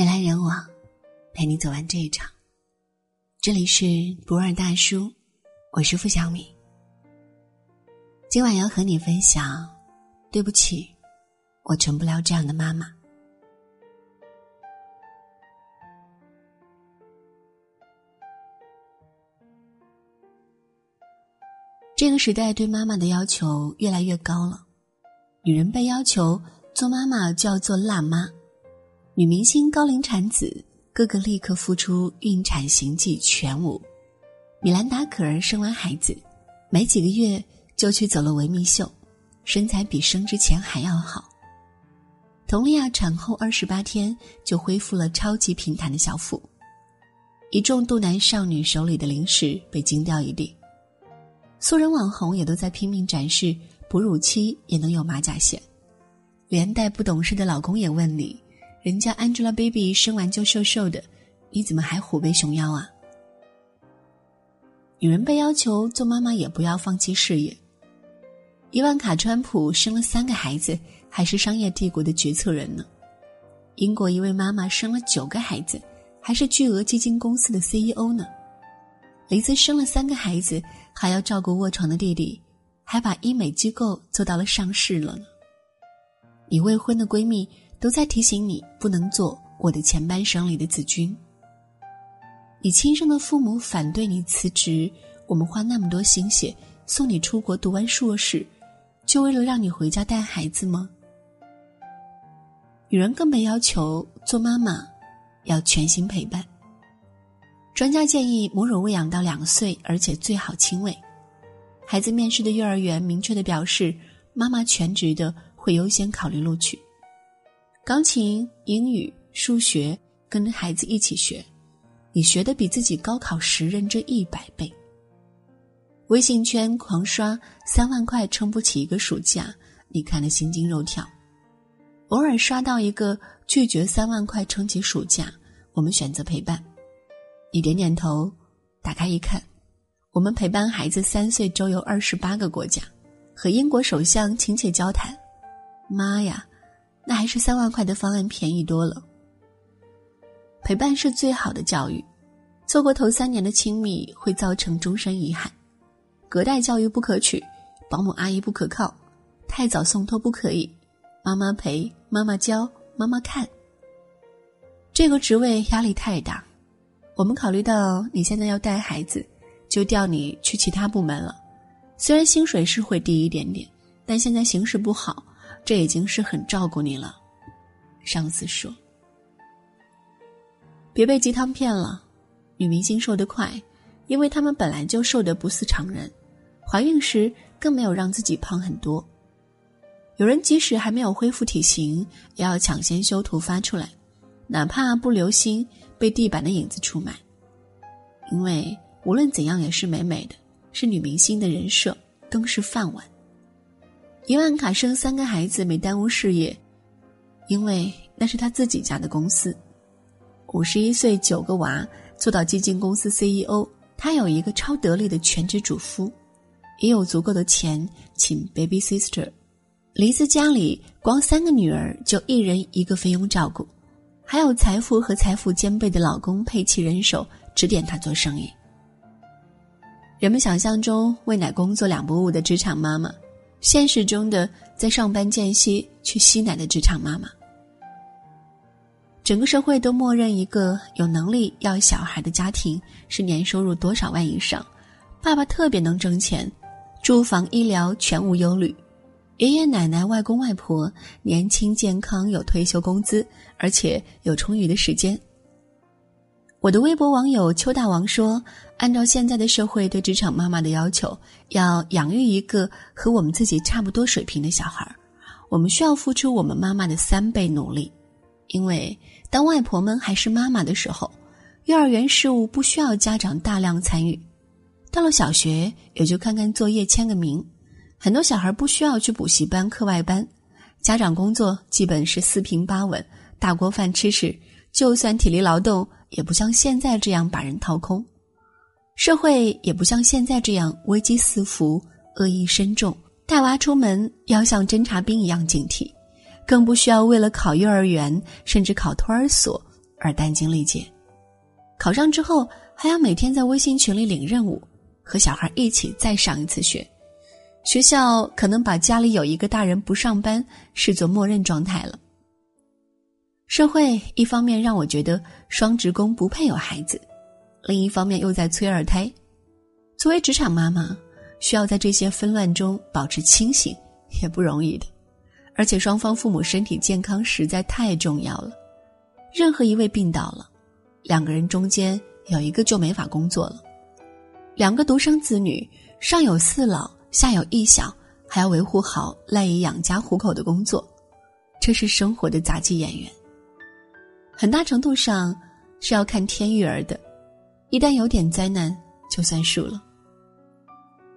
人来人往，陪你走完这一场。这里是博尔大叔，我是付小米。今晚要和你分享，对不起，我成不了这样的妈妈。这个时代对妈妈的要求越来越高了，女人被要求做妈妈就要做辣妈。女明星高龄产子，个个立刻复出孕产行迹全无。米兰达·可儿生完孩子，没几个月就去走了维密秀，身材比生之前还要好。佟丽娅产后二十八天就恢复了超级平坦的小腹。一众肚腩少女手里的零食被惊掉一地。素人网红也都在拼命展示哺乳期也能有马甲线，连带不懂事的老公也问你。人家 Angelababy 生完就瘦瘦的，你怎么还虎背熊腰啊？女人被要求做妈妈也不要放弃事业。伊万卡·川普生了三个孩子，还是商业帝国的决策人呢。英国一位妈妈生了九个孩子，还是巨额基金公司的 CEO 呢。雷兹生了三个孩子，还要照顾卧床的弟弟，还把医美机构做到了上市了呢。你未婚的闺蜜。都在提醒你不能做我的前半生里的子君。你亲生的父母反对你辞职，我们花那么多心血送你出国读完硕士，就为了让你回家带孩子吗？女人更被要求做妈妈，要全心陪伴。专家建议母乳喂养到两岁，而且最好亲喂。孩子面试的幼儿园明确的表示，妈妈全职的会优先考虑录取。钢琴、英语、数学，跟孩子一起学，你学的比自己高考时认真一百倍。微信圈狂刷三万块撑不起一个暑假，你看得心惊肉跳。偶尔刷到一个拒绝三万块撑起暑假，我们选择陪伴。你点点头，打开一看，我们陪伴孩子三岁周游二十八个国家，和英国首相亲切交谈。妈呀！那还是三万块的方案便宜多了。陪伴是最好的教育，错过头三年的亲密会造成终身遗憾。隔代教育不可取，保姆阿姨不可靠，太早送托不可以。妈妈陪，妈妈教，妈妈看。这个职位压力太大，我们考虑到你现在要带孩子，就调你去其他部门了。虽然薪水是会低一点点，但现在形势不好。这已经是很照顾你了，上司说：“别被鸡汤骗了，女明星瘦得快，因为她们本来就瘦得不似常人，怀孕时更没有让自己胖很多。有人即使还没有恢复体型，也要抢先修图发出来，哪怕不留心被地板的影子出卖，因为无论怎样也是美美的，是女明星的人设，更是饭碗。”伊万卡生三个孩子没耽误事业，因为那是他自己家的公司。五十一岁九个娃做到基金公司 CEO，他有一个超得力的全职主夫，也有足够的钱请 baby sister。黎子家里光三个女儿就一人一个菲佣照顾，还有财富和财富兼备的老公配齐人手指点他做生意。人们想象中为奶工作两不误的职场妈妈。现实中的在上班间隙去吸奶的职场妈妈，整个社会都默认一个有能力要小孩的家庭是年收入多少万以上，爸爸特别能挣钱，住房医疗全无忧虑，爷爷奶奶外公外婆年轻健康有退休工资，而且有充裕的时间。我的微博网友邱大王说：“按照现在的社会对职场妈妈的要求，要养育一个和我们自己差不多水平的小孩儿，我们需要付出我们妈妈的三倍努力。因为当外婆们还是妈妈的时候，幼儿园事务不需要家长大量参与；到了小学，也就看看作业、签个名。很多小孩不需要去补习班、课外班，家长工作基本是四平八稳，大锅饭吃吃，就算体力劳动。”也不像现在这样把人掏空，社会也不像现在这样危机四伏、恶意深重。带娃出门要像侦察兵一样警惕，更不需要为了考幼儿园甚至考托儿所而殚精力竭。考上之后，还要每天在微信群里领任务，和小孩一起再上一次学。学校可能把家里有一个大人不上班视作默认状态了。社会一方面让我觉得双职工不配有孩子，另一方面又在催二胎。作为职场妈妈，需要在这些纷乱中保持清醒，也不容易的。而且双方父母身体健康实在太重要了，任何一位病倒了，两个人中间有一个就没法工作了。两个独生子女，上有四老，下有一小，还要维护好赖以养家糊口的工作，这是生活的杂技演员。很大程度上是要看天育儿的，一旦有点灾难，就算数了。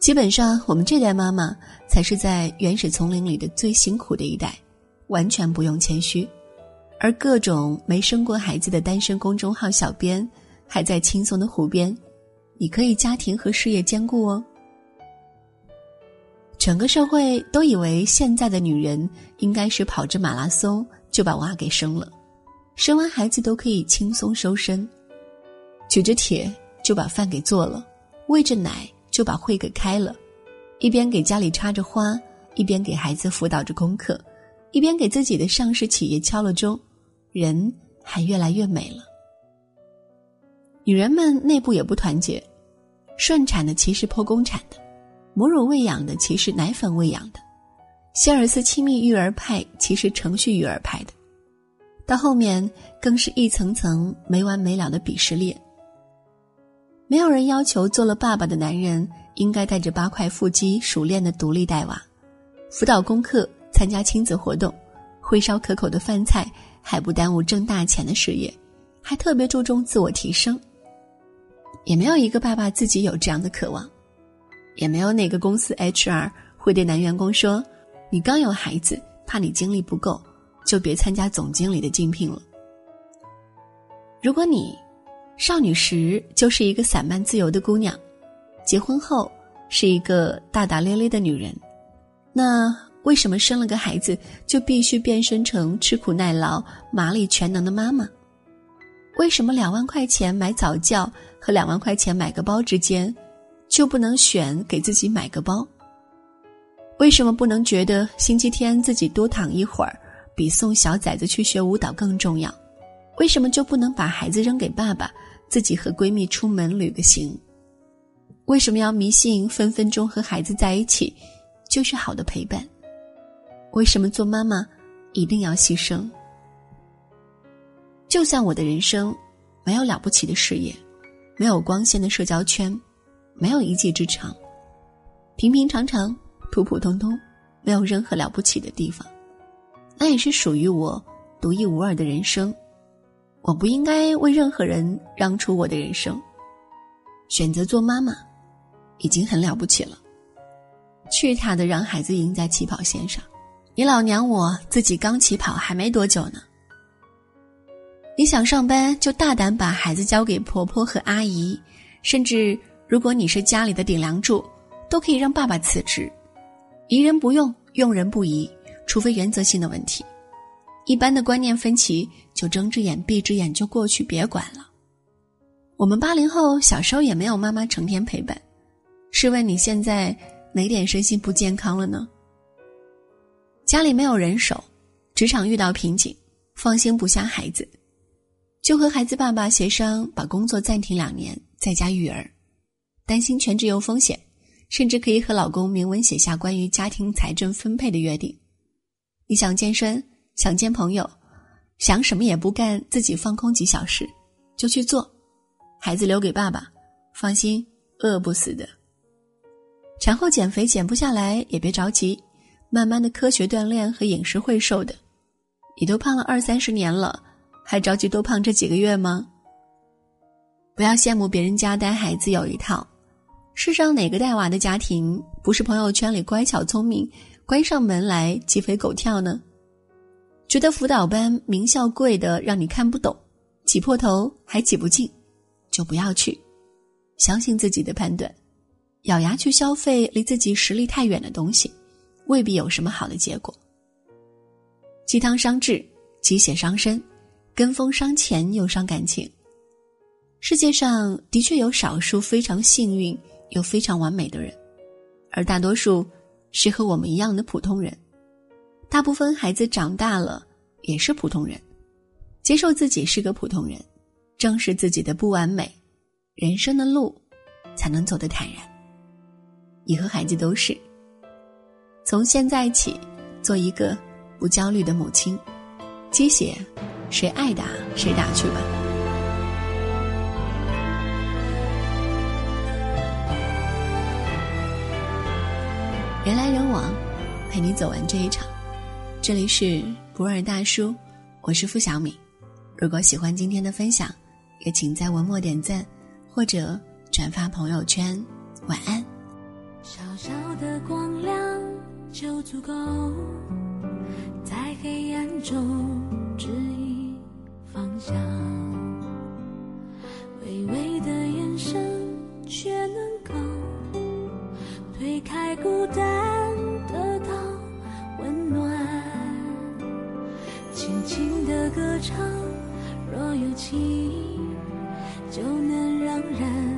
基本上，我们这代妈妈才是在原始丛林里的最辛苦的一代，完全不用谦虚。而各种没生过孩子的单身公众号小编，还在轻松的湖边，你可以家庭和事业兼顾哦。整个社会都以为现在的女人应该是跑着马拉松就把娃给生了，生完孩子都可以轻松收身，举着铁就把饭给做了，喂着奶。就把会给开了，一边给家里插着花，一边给孩子辅导着功课，一边给自己的上市企业敲了钟，人还越来越美了。女人们内部也不团结，顺产的其实剖宫产的，母乳喂养的其实奶粉喂养的，希尔斯亲密育儿派其实程序育儿派的，到后面更是一层层没完没了的鄙视链。没有人要求做了爸爸的男人应该带着八块腹肌熟练的独立带娃，辅导功课，参加亲子活动，会烧可口的饭菜，还不耽误挣大钱的事业，还特别注重自我提升。也没有一个爸爸自己有这样的渴望，也没有哪个公司 HR 会对男员工说：“你刚有孩子，怕你精力不够，就别参加总经理的竞聘了。”如果你。少女时就是一个散漫自由的姑娘，结婚后是一个大大咧咧的女人。那为什么生了个孩子就必须变身成吃苦耐劳、麻利全能的妈妈？为什么两万块钱买早教和两万块钱买个包之间，就不能选给自己买个包？为什么不能觉得星期天自己多躺一会儿，比送小崽子去学舞蹈更重要？为什么就不能把孩子扔给爸爸，自己和闺蜜出门旅个行？为什么要迷信分分钟和孩子在一起就是好的陪伴？为什么做妈妈一定要牺牲？就算我的人生没有了不起的事业，没有光鲜的社交圈，没有一技之长，平平常常、普普通通，没有任何了不起的地方，那也是属于我独一无二的人生。我不应该为任何人让出我的人生。选择做妈妈，已经很了不起了。去他的，让孩子赢在起跑线上！你老娘我自己刚起跑还没多久呢。你想上班就大胆把孩子交给婆婆和阿姨，甚至如果你是家里的顶梁柱，都可以让爸爸辞职。疑人不用，用人不疑，除非原则性的问题。一般的观念分歧，就睁只眼闭只眼就过去，别管了。我们八零后小时候也没有妈妈成天陪伴，试问你现在哪点身心不健康了呢？家里没有人手，职场遇到瓶颈，放心不下孩子，就和孩子爸爸协商把工作暂停两年，在家育儿，担心全职有风险，甚至可以和老公明文写下关于家庭财政分配的约定。你想健身？想见朋友，想什么也不干，自己放空几小时，就去做。孩子留给爸爸，放心，饿不死的。产后减肥减不下来也别着急，慢慢的科学锻炼和饮食会瘦的。你都胖了二三十年了，还着急多胖这几个月吗？不要羡慕别人家带孩子有一套，世上哪个带娃的家庭不是朋友圈里乖巧聪明，关上门来鸡飞狗跳呢？觉得辅导班名校贵的让你看不懂，挤破头还挤不进，就不要去。相信自己的判断，咬牙去消费离自己实力太远的东西，未必有什么好的结果。鸡汤伤智，鸡血伤身，跟风伤钱又伤感情。世界上的确有少数非常幸运又非常完美的人，而大多数是和我们一样的普通人。大部分孩子长大了也是普通人，接受自己是个普通人，正视自己的不完美，人生的路才能走得坦然。你和孩子都是。从现在起，做一个不焦虑的母亲。鸡血，谁爱打谁打去吧。人来人往，陪你走完这一场。这里是不二大叔，我是付小米。如果喜欢今天的分享，也请在文末点赞或者转发朋友圈。晚安。小小的光亮就足够，在黑暗中指引方向。微微的眼神，却能够推开孤单，得到温暖。轻轻的歌唱，若有情，就能让人。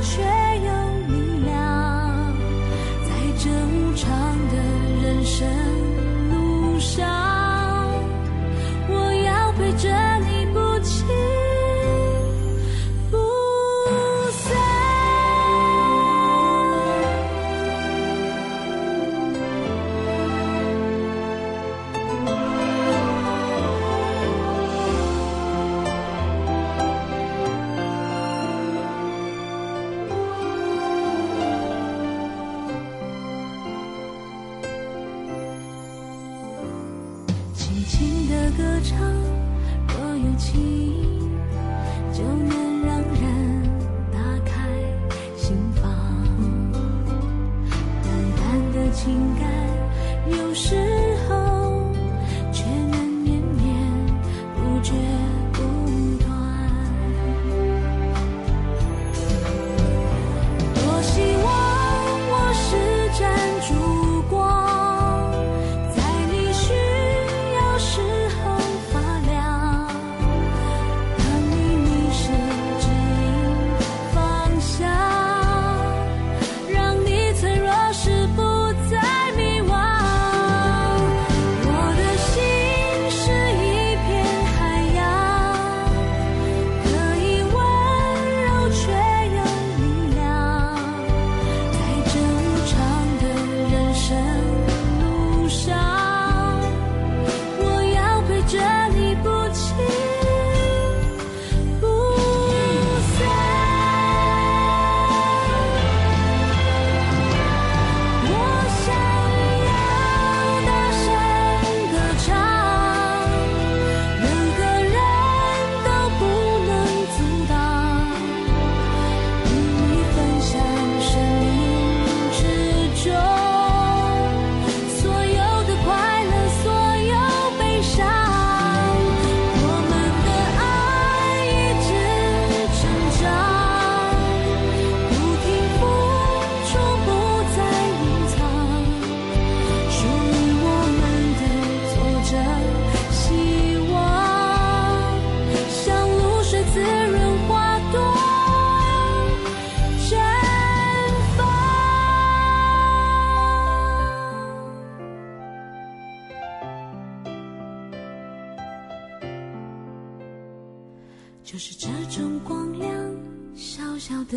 却歌唱，若有情，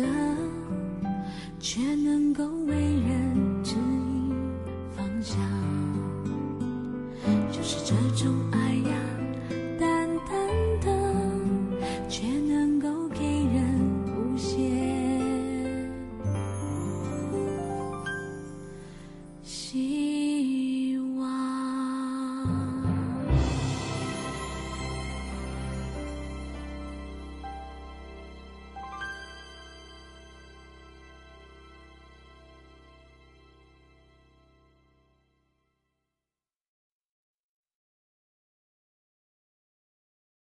的，却能够为。